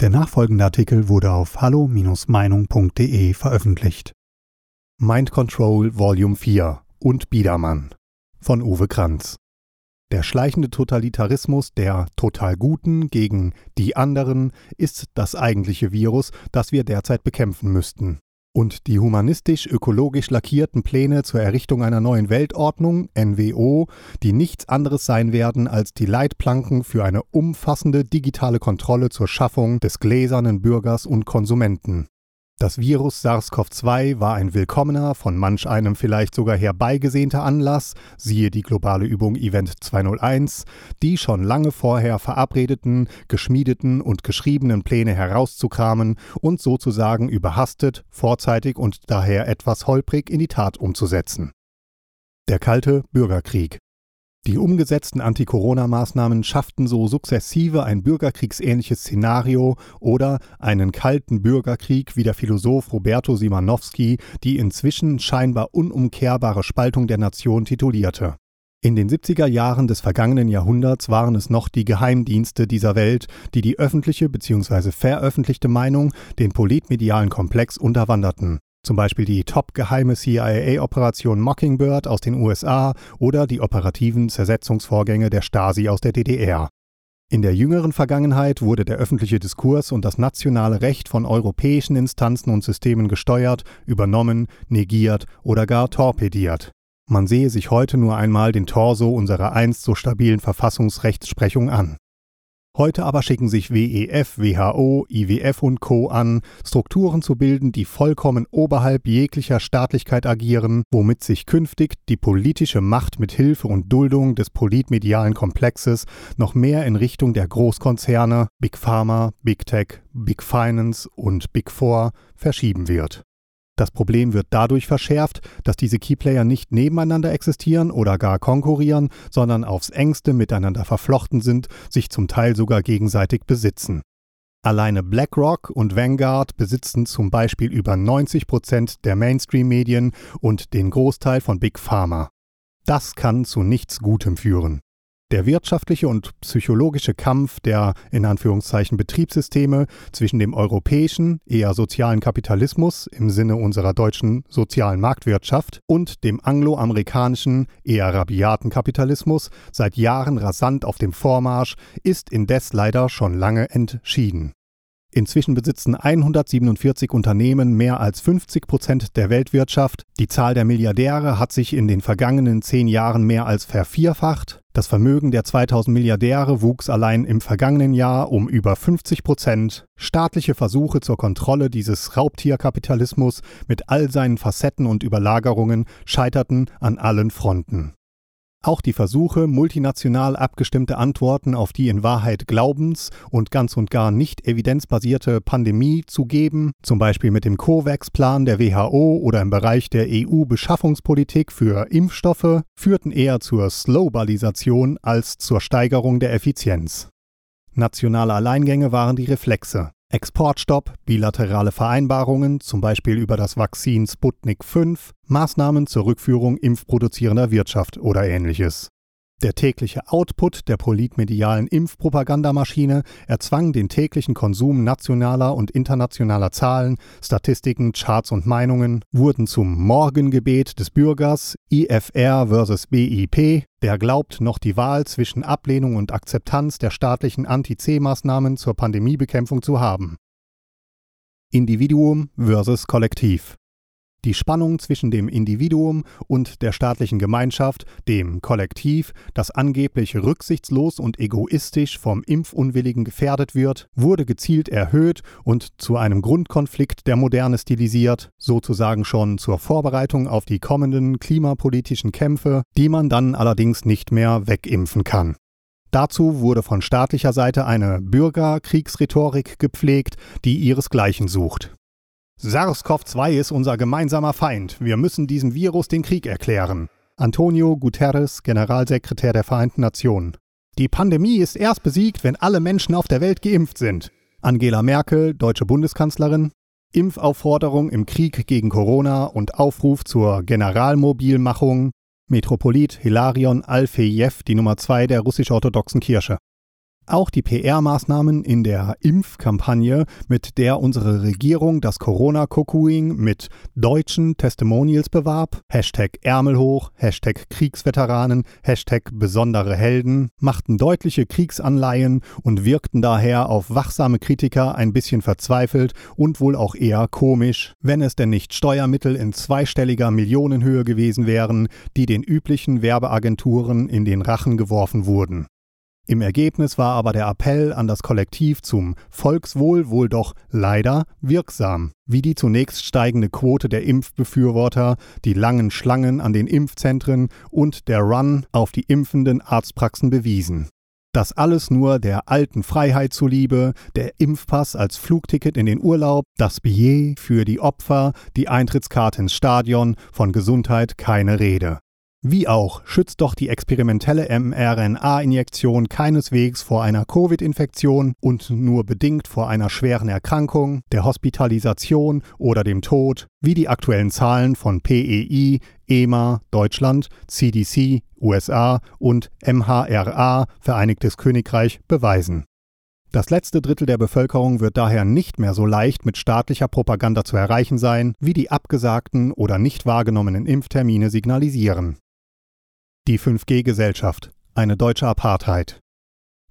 Der nachfolgende Artikel wurde auf hallo-meinung.de veröffentlicht. Mind Control Volume 4 und Biedermann von Uwe Kranz. Der schleichende Totalitarismus der total Guten gegen die anderen ist das eigentliche Virus, das wir derzeit bekämpfen müssten und die humanistisch-ökologisch lackierten Pläne zur Errichtung einer neuen Weltordnung, NWO, die nichts anderes sein werden als die Leitplanken für eine umfassende digitale Kontrolle zur Schaffung des gläsernen Bürgers und Konsumenten. Das Virus SARS-CoV-2 war ein willkommener, von manch einem vielleicht sogar herbeigesehnter Anlass, siehe die globale Übung Event 201, die schon lange vorher verabredeten, geschmiedeten und geschriebenen Pläne herauszukramen und sozusagen überhastet, vorzeitig und daher etwas holprig in die Tat umzusetzen. Der kalte Bürgerkrieg. Die umgesetzten Anti-Corona-Maßnahmen schafften so sukzessive ein bürgerkriegsähnliches Szenario oder einen kalten Bürgerkrieg, wie der Philosoph Roberto Simanowski die inzwischen scheinbar unumkehrbare Spaltung der Nation titulierte. In den 70er Jahren des vergangenen Jahrhunderts waren es noch die Geheimdienste dieser Welt, die die öffentliche bzw. veröffentlichte Meinung, den politmedialen Komplex unterwanderten zum Beispiel die top-geheime CIA-Operation Mockingbird aus den USA oder die operativen Zersetzungsvorgänge der Stasi aus der DDR. In der jüngeren Vergangenheit wurde der öffentliche Diskurs und das nationale Recht von europäischen Instanzen und Systemen gesteuert, übernommen, negiert oder gar torpediert. Man sehe sich heute nur einmal den Torso unserer einst so stabilen Verfassungsrechtsprechung an. Heute aber schicken sich WEF, WHO, IWF und Co. an, Strukturen zu bilden, die vollkommen oberhalb jeglicher Staatlichkeit agieren, womit sich künftig die politische Macht mit Hilfe und Duldung des politmedialen Komplexes noch mehr in Richtung der Großkonzerne, Big Pharma, Big Tech, Big Finance und Big Four verschieben wird. Das Problem wird dadurch verschärft, dass diese Keyplayer nicht nebeneinander existieren oder gar konkurrieren, sondern aufs engste miteinander verflochten sind, sich zum Teil sogar gegenseitig besitzen. Alleine BlackRock und Vanguard besitzen zum Beispiel über 90 Prozent der Mainstream-Medien und den Großteil von Big Pharma. Das kann zu nichts Gutem führen. Der wirtschaftliche und psychologische Kampf der in Anführungszeichen Betriebssysteme zwischen dem europäischen, eher sozialen Kapitalismus im Sinne unserer deutschen sozialen Marktwirtschaft und dem angloamerikanischen, eher rabiaten Kapitalismus seit Jahren rasant auf dem Vormarsch ist indes leider schon lange entschieden. Inzwischen besitzen 147 Unternehmen mehr als 50 Prozent der Weltwirtschaft. Die Zahl der Milliardäre hat sich in den vergangenen zehn Jahren mehr als vervierfacht. Das Vermögen der 2000 Milliardäre wuchs allein im vergangenen Jahr um über 50 Prozent. Staatliche Versuche zur Kontrolle dieses Raubtierkapitalismus mit all seinen Facetten und Überlagerungen scheiterten an allen Fronten. Auch die Versuche, multinational abgestimmte Antworten auf die in Wahrheit glaubens- und ganz und gar nicht evidenzbasierte Pandemie zu geben, zum Beispiel mit dem COVAX-Plan der WHO oder im Bereich der EU-Beschaffungspolitik für Impfstoffe, führten eher zur Slowbalisation als zur Steigerung der Effizienz. Nationale Alleingänge waren die Reflexe. Exportstopp, bilaterale Vereinbarungen, zum Beispiel über das Vakzin Sputnik 5, Maßnahmen zur Rückführung impfproduzierender Wirtschaft oder ähnliches. Der tägliche Output der politmedialen Impfpropagandamaschine erzwang den täglichen Konsum nationaler und internationaler Zahlen, Statistiken, Charts und Meinungen, wurden zum Morgengebet des Bürgers IFR versus BIP, der glaubt, noch die Wahl zwischen Ablehnung und Akzeptanz der staatlichen Anti-C-Maßnahmen zur Pandemiebekämpfung zu haben. Individuum versus Kollektiv. Die Spannung zwischen dem Individuum und der staatlichen Gemeinschaft, dem Kollektiv, das angeblich rücksichtslos und egoistisch vom Impfunwilligen gefährdet wird, wurde gezielt erhöht und zu einem Grundkonflikt der Moderne stilisiert, sozusagen schon zur Vorbereitung auf die kommenden klimapolitischen Kämpfe, die man dann allerdings nicht mehr wegimpfen kann. Dazu wurde von staatlicher Seite eine Bürgerkriegsrhetorik gepflegt, die ihresgleichen sucht. SARS-CoV-2 ist unser gemeinsamer Feind. Wir müssen diesem Virus den Krieg erklären. Antonio Guterres, Generalsekretär der Vereinten Nationen. Die Pandemie ist erst besiegt, wenn alle Menschen auf der Welt geimpft sind. Angela Merkel, deutsche Bundeskanzlerin. Impfaufforderung im Krieg gegen Corona und Aufruf zur Generalmobilmachung. Metropolit Hilarion Alfejew, die Nummer zwei der russisch-orthodoxen Kirche. Auch die PR-Maßnahmen in der Impfkampagne, mit der unsere Regierung das Corona-Cocooing mit deutschen Testimonials bewarb, Hashtag Ärmel hoch, Hashtag Kriegsveteranen, Hashtag besondere Helden, machten deutliche Kriegsanleihen und wirkten daher auf wachsame Kritiker ein bisschen verzweifelt und wohl auch eher komisch, wenn es denn nicht Steuermittel in zweistelliger Millionenhöhe gewesen wären, die den üblichen Werbeagenturen in den Rachen geworfen wurden. Im Ergebnis war aber der Appell an das Kollektiv zum Volkswohl wohl doch leider wirksam, wie die zunächst steigende Quote der Impfbefürworter, die langen Schlangen an den Impfzentren und der Run auf die impfenden Arztpraxen bewiesen. Das alles nur der alten Freiheit zuliebe, der Impfpass als Flugticket in den Urlaub, das Billet für die Opfer, die Eintrittskarte ins Stadion, von Gesundheit keine Rede. Wie auch schützt doch die experimentelle mRNA-Injektion keineswegs vor einer Covid-Infektion und nur bedingt vor einer schweren Erkrankung, der Hospitalisation oder dem Tod, wie die aktuellen Zahlen von PEI, EMA Deutschland, CDC USA und MHRA Vereinigtes Königreich beweisen. Das letzte Drittel der Bevölkerung wird daher nicht mehr so leicht mit staatlicher Propaganda zu erreichen sein, wie die abgesagten oder nicht wahrgenommenen Impftermine signalisieren. Die 5G-Gesellschaft, eine deutsche Apartheid.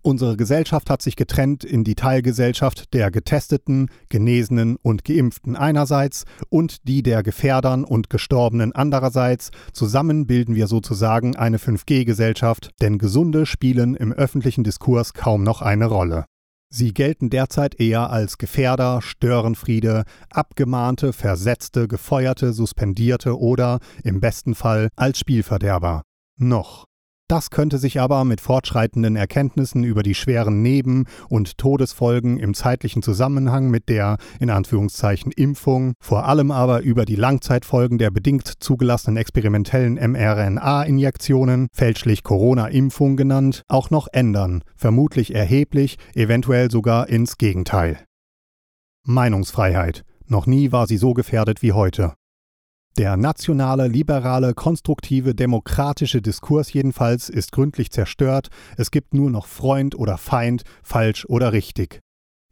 Unsere Gesellschaft hat sich getrennt in die Teilgesellschaft der Getesteten, Genesenen und Geimpften einerseits und die der Gefährdern und Gestorbenen andererseits. Zusammen bilden wir sozusagen eine 5G-Gesellschaft, denn Gesunde spielen im öffentlichen Diskurs kaum noch eine Rolle. Sie gelten derzeit eher als Gefährder, Störenfriede, Abgemahnte, Versetzte, Gefeuerte, Suspendierte oder, im besten Fall, als Spielverderber. Noch. Das könnte sich aber mit fortschreitenden Erkenntnissen über die schweren Neben- und Todesfolgen im zeitlichen Zusammenhang mit der in Anführungszeichen Impfung, vor allem aber über die Langzeitfolgen der bedingt zugelassenen experimentellen mRNA-Injektionen, fälschlich Corona-Impfung genannt, auch noch ändern, vermutlich erheblich, eventuell sogar ins Gegenteil. Meinungsfreiheit. Noch nie war sie so gefährdet wie heute. Der nationale, liberale, konstruktive, demokratische Diskurs jedenfalls ist gründlich zerstört, es gibt nur noch Freund oder Feind, falsch oder richtig.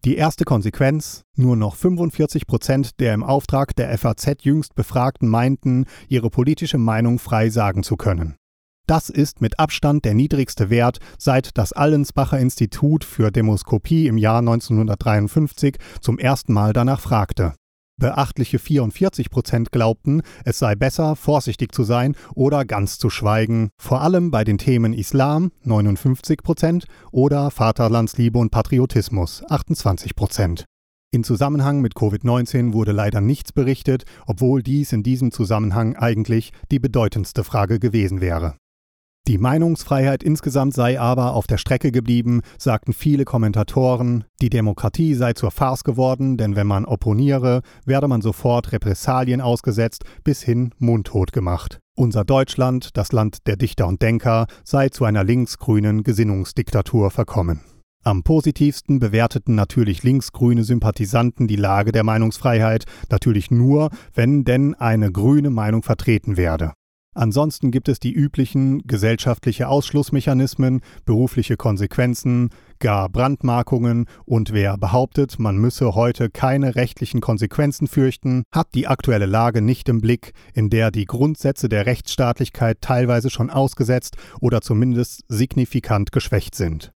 Die erste Konsequenz, nur noch 45 Prozent der im Auftrag der FAZ jüngst Befragten meinten, ihre politische Meinung frei sagen zu können. Das ist mit Abstand der niedrigste Wert, seit das Allensbacher Institut für Demoskopie im Jahr 1953 zum ersten Mal danach fragte. Beachtliche 44 Prozent glaubten, es sei besser, vorsichtig zu sein oder ganz zu schweigen, vor allem bei den Themen Islam 59 Prozent oder Vaterlandsliebe und Patriotismus 28 Prozent. In Zusammenhang mit Covid-19 wurde leider nichts berichtet, obwohl dies in diesem Zusammenhang eigentlich die bedeutendste Frage gewesen wäre. Die Meinungsfreiheit insgesamt sei aber auf der Strecke geblieben, sagten viele Kommentatoren. Die Demokratie sei zur Farce geworden, denn wenn man opponiere, werde man sofort Repressalien ausgesetzt, bis hin mundtot gemacht. Unser Deutschland, das Land der Dichter und Denker, sei zu einer linksgrünen Gesinnungsdiktatur verkommen. Am positivsten bewerteten natürlich linksgrüne Sympathisanten die Lage der Meinungsfreiheit, natürlich nur, wenn denn eine grüne Meinung vertreten werde. Ansonsten gibt es die üblichen gesellschaftliche Ausschlussmechanismen, berufliche Konsequenzen, gar Brandmarkungen und wer behauptet, man müsse heute keine rechtlichen Konsequenzen fürchten, hat die aktuelle Lage nicht im Blick, in der die Grundsätze der Rechtsstaatlichkeit teilweise schon ausgesetzt oder zumindest signifikant geschwächt sind.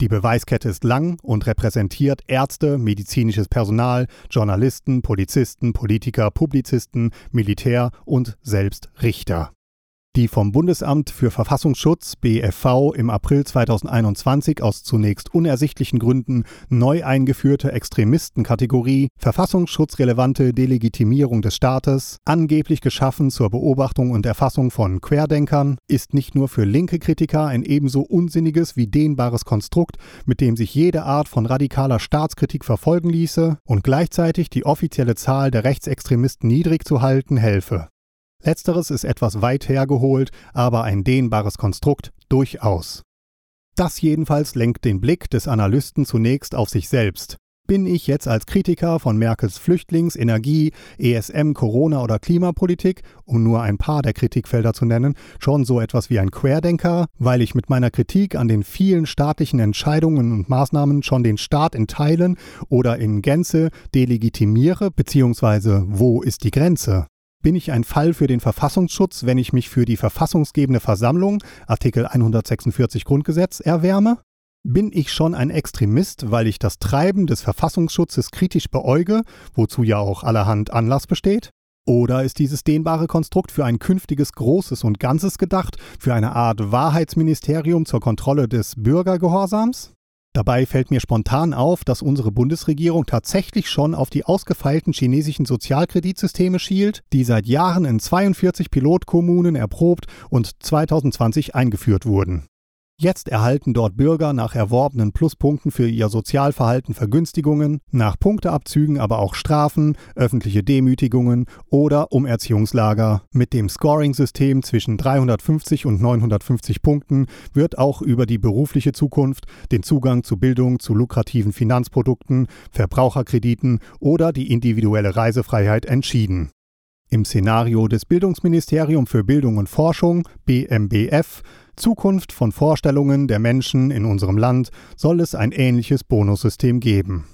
Die Beweiskette ist lang und repräsentiert Ärzte, medizinisches Personal, Journalisten, Polizisten, Politiker, Publizisten, Militär und selbst Richter. Die vom Bundesamt für Verfassungsschutz BFV im April 2021 aus zunächst unersichtlichen Gründen neu eingeführte Extremistenkategorie Verfassungsschutzrelevante Delegitimierung des Staates, angeblich geschaffen zur Beobachtung und Erfassung von Querdenkern, ist nicht nur für linke Kritiker ein ebenso unsinniges wie dehnbares Konstrukt, mit dem sich jede Art von radikaler Staatskritik verfolgen ließe und gleichzeitig die offizielle Zahl der Rechtsextremisten niedrig zu halten helfe. Letzteres ist etwas weit hergeholt, aber ein dehnbares Konstrukt durchaus. Das jedenfalls lenkt den Blick des Analysten zunächst auf sich selbst. Bin ich jetzt als Kritiker von Merkels Flüchtlings-, Energie-, ESM-, Corona- oder Klimapolitik, um nur ein paar der Kritikfelder zu nennen, schon so etwas wie ein Querdenker, weil ich mit meiner Kritik an den vielen staatlichen Entscheidungen und Maßnahmen schon den Staat in Teilen oder in Gänze delegitimiere, beziehungsweise wo ist die Grenze? Bin ich ein Fall für den Verfassungsschutz, wenn ich mich für die verfassungsgebende Versammlung, Artikel 146 Grundgesetz, erwärme? Bin ich schon ein Extremist, weil ich das Treiben des Verfassungsschutzes kritisch beäuge, wozu ja auch allerhand Anlass besteht? Oder ist dieses dehnbare Konstrukt für ein künftiges Großes und Ganzes gedacht, für eine Art Wahrheitsministerium zur Kontrolle des Bürgergehorsams? Dabei fällt mir spontan auf, dass unsere Bundesregierung tatsächlich schon auf die ausgefeilten chinesischen Sozialkreditsysteme schielt, die seit Jahren in 42 Pilotkommunen erprobt und 2020 eingeführt wurden. Jetzt erhalten dort Bürger nach erworbenen Pluspunkten für ihr Sozialverhalten Vergünstigungen, nach Punkteabzügen aber auch Strafen, öffentliche Demütigungen oder Umerziehungslager. Mit dem Scoring-System zwischen 350 und 950 Punkten wird auch über die berufliche Zukunft, den Zugang zu Bildung, zu lukrativen Finanzprodukten, Verbraucherkrediten oder die individuelle Reisefreiheit entschieden. Im Szenario des Bildungsministerium für Bildung und Forschung BMBF Zukunft von Vorstellungen der Menschen in unserem Land soll es ein ähnliches Bonussystem geben.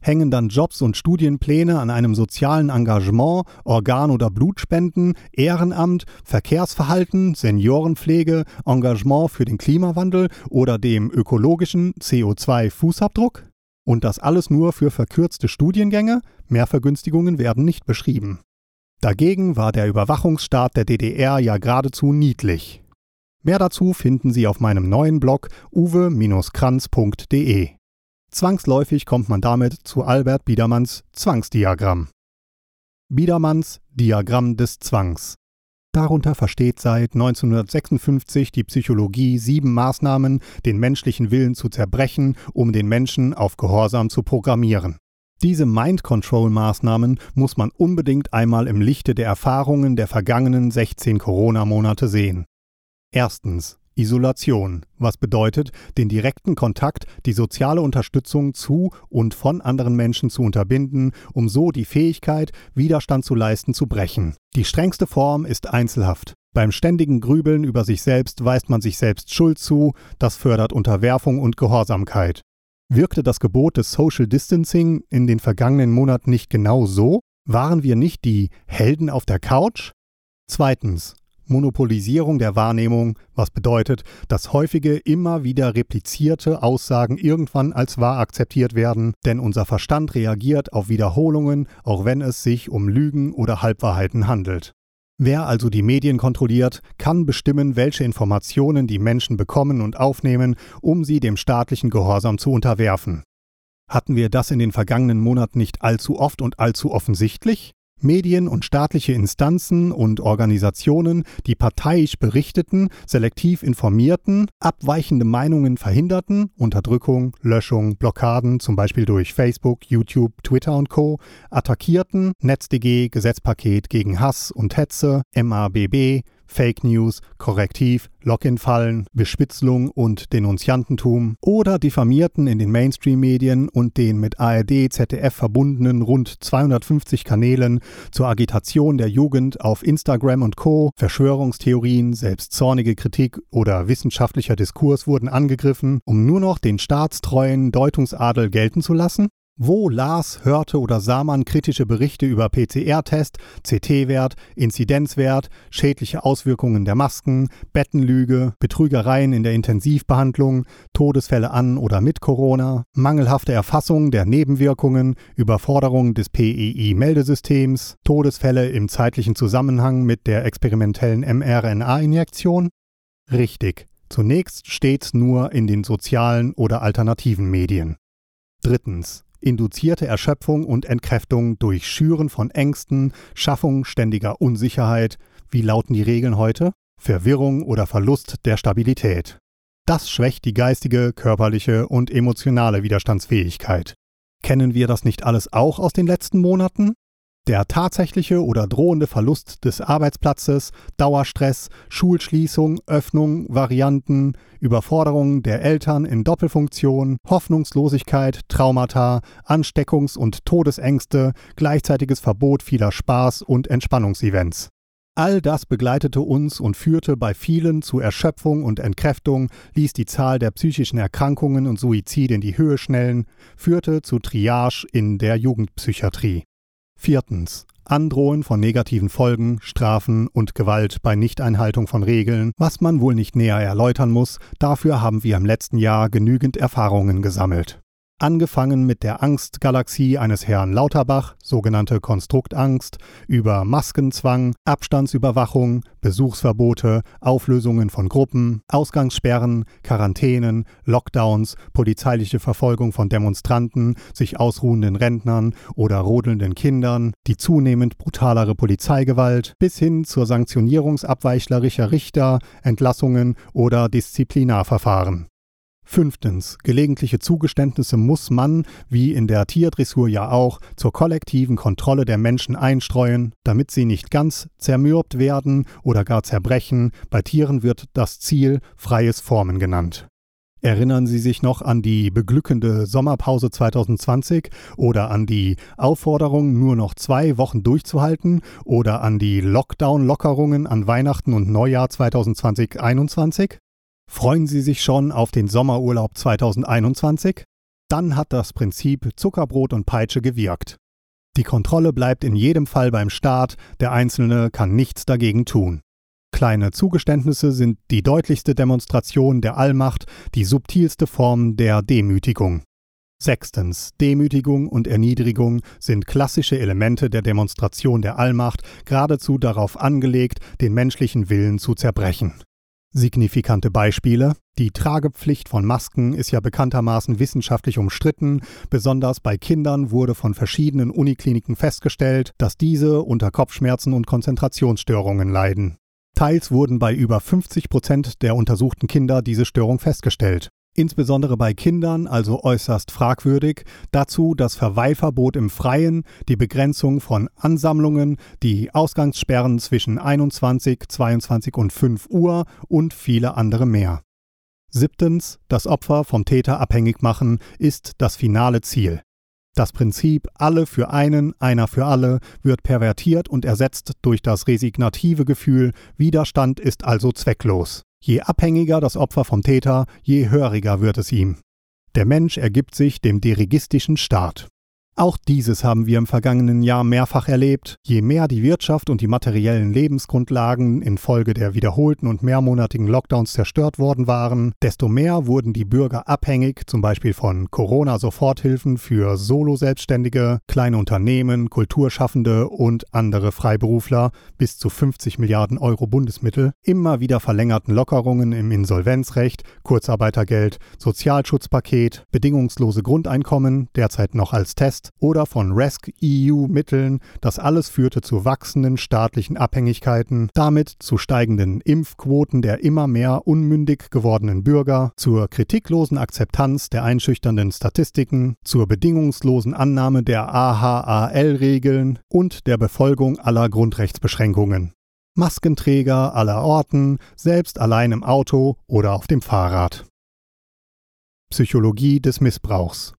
Hängen dann Jobs und Studienpläne an einem sozialen Engagement, Organ- oder Blutspenden, Ehrenamt, Verkehrsverhalten, Seniorenpflege, Engagement für den Klimawandel oder dem ökologischen CO2-Fußabdruck? Und das alles nur für verkürzte Studiengänge? Mehr Vergünstigungen werden nicht beschrieben. Dagegen war der Überwachungsstaat der DDR ja geradezu niedlich. Mehr dazu finden Sie auf meinem neuen Blog uwe-kranz.de. Zwangsläufig kommt man damit zu Albert Biedermanns Zwangsdiagramm. Biedermanns Diagramm des Zwangs. Darunter versteht seit 1956 die Psychologie sieben Maßnahmen, den menschlichen Willen zu zerbrechen, um den Menschen auf Gehorsam zu programmieren. Diese Mind-Control-Maßnahmen muss man unbedingt einmal im Lichte der Erfahrungen der vergangenen 16 Corona-Monate sehen. Erstens Isolation, was bedeutet, den direkten Kontakt, die soziale Unterstützung zu und von anderen Menschen zu unterbinden, um so die Fähigkeit, Widerstand zu leisten, zu brechen. Die strengste Form ist Einzelhaft. Beim ständigen Grübeln über sich selbst weist man sich selbst Schuld zu, das fördert Unterwerfung und Gehorsamkeit. Wirkte das Gebot des Social Distancing in den vergangenen Monaten nicht genau so? Waren wir nicht die Helden auf der Couch? Zweitens Monopolisierung der Wahrnehmung, was bedeutet, dass häufige, immer wieder replizierte Aussagen irgendwann als wahr akzeptiert werden, denn unser Verstand reagiert auf Wiederholungen, auch wenn es sich um Lügen oder Halbwahrheiten handelt. Wer also die Medien kontrolliert, kann bestimmen, welche Informationen die Menschen bekommen und aufnehmen, um sie dem staatlichen Gehorsam zu unterwerfen. Hatten wir das in den vergangenen Monaten nicht allzu oft und allzu offensichtlich? Medien und staatliche Instanzen und Organisationen, die parteiisch berichteten, selektiv informierten, abweichende Meinungen verhinderten, Unterdrückung, Löschung, Blockaden, zum Beispiel durch Facebook, YouTube, Twitter und Co., attackierten, NetzDG, Gesetzpaket gegen Hass und Hetze, MABB, Fake News, Korrektiv, Login-Fallen, Bespitzelung und Denunziantentum oder diffamierten in den Mainstream-Medien und den mit ARD, ZDF verbundenen rund 250 Kanälen zur Agitation der Jugend auf Instagram und Co. Verschwörungstheorien, selbst zornige Kritik oder wissenschaftlicher Diskurs wurden angegriffen, um nur noch den staatstreuen Deutungsadel gelten zu lassen? Wo las, hörte oder sah man kritische Berichte über PCR-Test, CT-Wert, Inzidenzwert, schädliche Auswirkungen der Masken, Bettenlüge, Betrügereien in der Intensivbehandlung, Todesfälle an oder mit Corona, mangelhafte Erfassung der Nebenwirkungen, Überforderung des PEI-Meldesystems, Todesfälle im zeitlichen Zusammenhang mit der experimentellen mRNA-Injektion? Richtig. Zunächst stets nur in den sozialen oder alternativen Medien. Drittens induzierte Erschöpfung und Entkräftung durch Schüren von Ängsten, Schaffung ständiger Unsicherheit, wie lauten die Regeln heute? Verwirrung oder Verlust der Stabilität. Das schwächt die geistige, körperliche und emotionale Widerstandsfähigkeit. Kennen wir das nicht alles auch aus den letzten Monaten? Der tatsächliche oder drohende Verlust des Arbeitsplatzes, Dauerstress, Schulschließung, Öffnung, Varianten, Überforderung der Eltern in Doppelfunktion, Hoffnungslosigkeit, Traumata, Ansteckungs- und Todesängste, gleichzeitiges Verbot vieler Spaß- und Entspannungsevents. All das begleitete uns und führte bei vielen zu Erschöpfung und Entkräftung, ließ die Zahl der psychischen Erkrankungen und Suizide in die Höhe schnellen, führte zu Triage in der Jugendpsychiatrie. Viertens. Androhen von negativen Folgen, Strafen und Gewalt bei Nichteinhaltung von Regeln, was man wohl nicht näher erläutern muss, dafür haben wir im letzten Jahr genügend Erfahrungen gesammelt angefangen mit der Angstgalaxie eines Herrn Lauterbach, sogenannte Konstruktangst, über Maskenzwang, Abstandsüberwachung, Besuchsverbote, Auflösungen von Gruppen, Ausgangssperren, Quarantänen, Lockdowns, polizeiliche Verfolgung von Demonstranten, sich ausruhenden Rentnern oder rodelnden Kindern, die zunehmend brutalere Polizeigewalt, bis hin zur sanktionierungsabweichlerischer Richter, Entlassungen oder Disziplinarverfahren. Fünftens. Gelegentliche Zugeständnisse muss man, wie in der Tierdressur ja auch, zur kollektiven Kontrolle der Menschen einstreuen, damit sie nicht ganz zermürbt werden oder gar zerbrechen. Bei Tieren wird das Ziel freies Formen genannt. Erinnern Sie sich noch an die beglückende Sommerpause 2020 oder an die Aufforderung, nur noch zwei Wochen durchzuhalten oder an die Lockdown-Lockerungen an Weihnachten und Neujahr 2020-21? Freuen Sie sich schon auf den Sommerurlaub 2021? Dann hat das Prinzip Zuckerbrot und Peitsche gewirkt. Die Kontrolle bleibt in jedem Fall beim Staat, der Einzelne kann nichts dagegen tun. Kleine Zugeständnisse sind die deutlichste Demonstration der Allmacht, die subtilste Form der Demütigung. Sechstens. Demütigung und Erniedrigung sind klassische Elemente der Demonstration der Allmacht, geradezu darauf angelegt, den menschlichen Willen zu zerbrechen. Signifikante Beispiele. Die Tragepflicht von Masken ist ja bekanntermaßen wissenschaftlich umstritten. Besonders bei Kindern wurde von verschiedenen Unikliniken festgestellt, dass diese unter Kopfschmerzen und Konzentrationsstörungen leiden. Teils wurden bei über 50 Prozent der untersuchten Kinder diese Störung festgestellt insbesondere bei Kindern also äußerst fragwürdig, dazu das Verweilverbot im Freien, die Begrenzung von Ansammlungen, die Ausgangssperren zwischen 21, 22 und 5 Uhr und viele andere mehr. Siebtens, das Opfer vom Täter abhängig machen ist das finale Ziel. Das Prinzip alle für einen, einer für alle wird pervertiert und ersetzt durch das resignative Gefühl, Widerstand ist also zwecklos. Je abhängiger das Opfer vom Täter, je höriger wird es ihm. Der Mensch ergibt sich dem dirigistischen Staat. Auch dieses haben wir im vergangenen Jahr mehrfach erlebt. Je mehr die Wirtschaft und die materiellen Lebensgrundlagen infolge der wiederholten und mehrmonatigen Lockdowns zerstört worden waren, desto mehr wurden die Bürger abhängig, zum Beispiel von Corona-Soforthilfen für Solo-Selbstständige, kleine Unternehmen, Kulturschaffende und andere Freiberufler, bis zu 50 Milliarden Euro Bundesmittel, immer wieder verlängerten Lockerungen im Insolvenzrecht, Kurzarbeitergeld, Sozialschutzpaket, bedingungslose Grundeinkommen, derzeit noch als Test, oder von RESC-EU-Mitteln. Das alles führte zu wachsenden staatlichen Abhängigkeiten, damit zu steigenden Impfquoten der immer mehr unmündig gewordenen Bürger, zur kritiklosen Akzeptanz der einschüchternden Statistiken, zur bedingungslosen Annahme der AHAL-Regeln und der Befolgung aller Grundrechtsbeschränkungen. Maskenträger aller Orten, selbst allein im Auto oder auf dem Fahrrad. Psychologie des Missbrauchs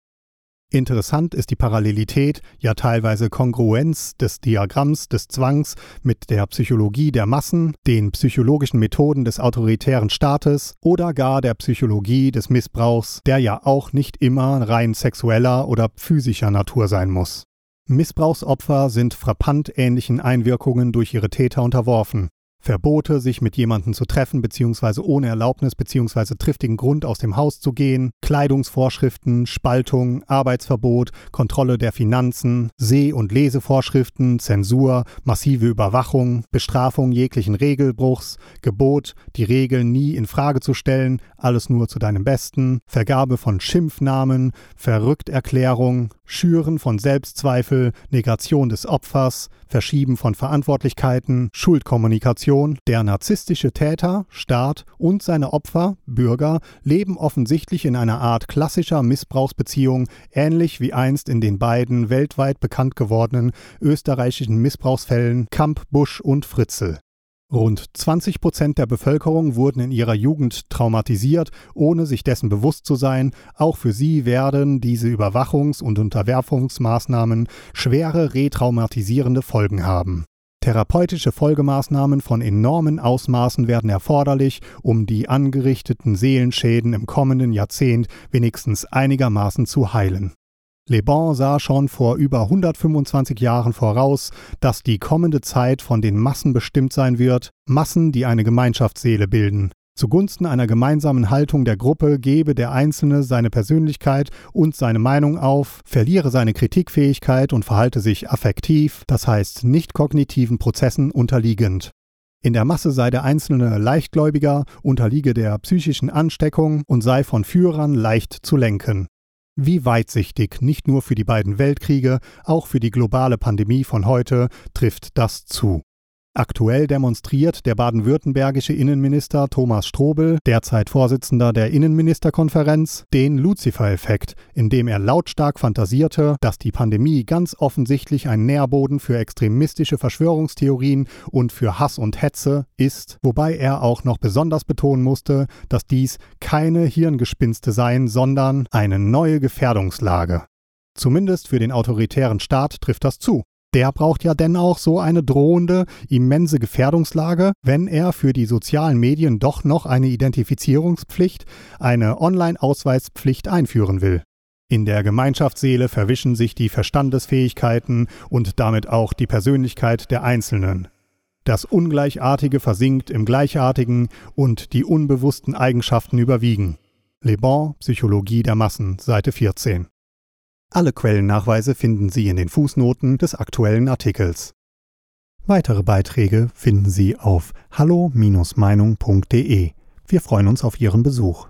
Interessant ist die Parallelität, ja teilweise Kongruenz des Diagramms des Zwangs mit der Psychologie der Massen, den psychologischen Methoden des autoritären Staates oder gar der Psychologie des Missbrauchs, der ja auch nicht immer rein sexueller oder physischer Natur sein muss. Missbrauchsopfer sind frappant ähnlichen Einwirkungen durch ihre Täter unterworfen. Verbote, sich mit jemandem zu treffen bzw. ohne Erlaubnis bzw. triftigen Grund aus dem Haus zu gehen, Kleidungsvorschriften, Spaltung, Arbeitsverbot, Kontrolle der Finanzen, Seh- und Lesevorschriften, Zensur, massive Überwachung, Bestrafung jeglichen Regelbruchs, Gebot, die Regeln nie in Frage zu stellen, alles nur zu deinem Besten, Vergabe von Schimpfnamen, Verrückterklärung, Schüren von Selbstzweifel, Negation des Opfers, Verschieben von Verantwortlichkeiten, Schuldkommunikation Definition, der narzisstische Täter, Staat und seine Opfer, Bürger, leben offensichtlich in einer Art klassischer Missbrauchsbeziehung, ähnlich wie einst in den beiden weltweit bekannt gewordenen österreichischen Missbrauchsfällen Kamp, Busch und Fritzl. Rund 20 Prozent der Bevölkerung wurden in ihrer Jugend traumatisiert, ohne sich dessen bewusst zu sein. Auch für sie werden diese Überwachungs- und Unterwerfungsmaßnahmen schwere retraumatisierende Folgen haben. Therapeutische Folgemaßnahmen von enormen Ausmaßen werden erforderlich, um die angerichteten Seelenschäden im kommenden Jahrzehnt wenigstens einigermaßen zu heilen. Le Bon sah schon vor über 125 Jahren voraus, dass die kommende Zeit von den Massen bestimmt sein wird, Massen, die eine Gemeinschaftsseele bilden. Zugunsten einer gemeinsamen Haltung der Gruppe gebe der Einzelne seine Persönlichkeit und seine Meinung auf, verliere seine Kritikfähigkeit und verhalte sich affektiv, das heißt nicht kognitiven Prozessen unterliegend. In der Masse sei der Einzelne leichtgläubiger, unterliege der psychischen Ansteckung und sei von Führern leicht zu lenken. Wie weitsichtig nicht nur für die beiden Weltkriege, auch für die globale Pandemie von heute trifft das zu. Aktuell demonstriert der baden-württembergische Innenminister Thomas Strobel, derzeit Vorsitzender der Innenministerkonferenz, den Lucifer-Effekt, indem er lautstark fantasierte, dass die Pandemie ganz offensichtlich ein Nährboden für extremistische Verschwörungstheorien und für Hass und Hetze ist, wobei er auch noch besonders betonen musste, dass dies keine Hirngespinste seien, sondern eine neue Gefährdungslage. Zumindest für den autoritären Staat trifft das zu der braucht ja denn auch so eine drohende, immense Gefährdungslage, wenn er für die sozialen Medien doch noch eine Identifizierungspflicht, eine Online-Ausweispflicht einführen will. In der Gemeinschaftsseele verwischen sich die Verstandesfähigkeiten und damit auch die Persönlichkeit der Einzelnen. Das Ungleichartige versinkt im Gleichartigen und die unbewussten Eigenschaften überwiegen. Le Bon, Psychologie der Massen, Seite 14. Alle Quellennachweise finden Sie in den Fußnoten des aktuellen Artikels. Weitere Beiträge finden Sie auf hallo-meinung.de. Wir freuen uns auf Ihren Besuch.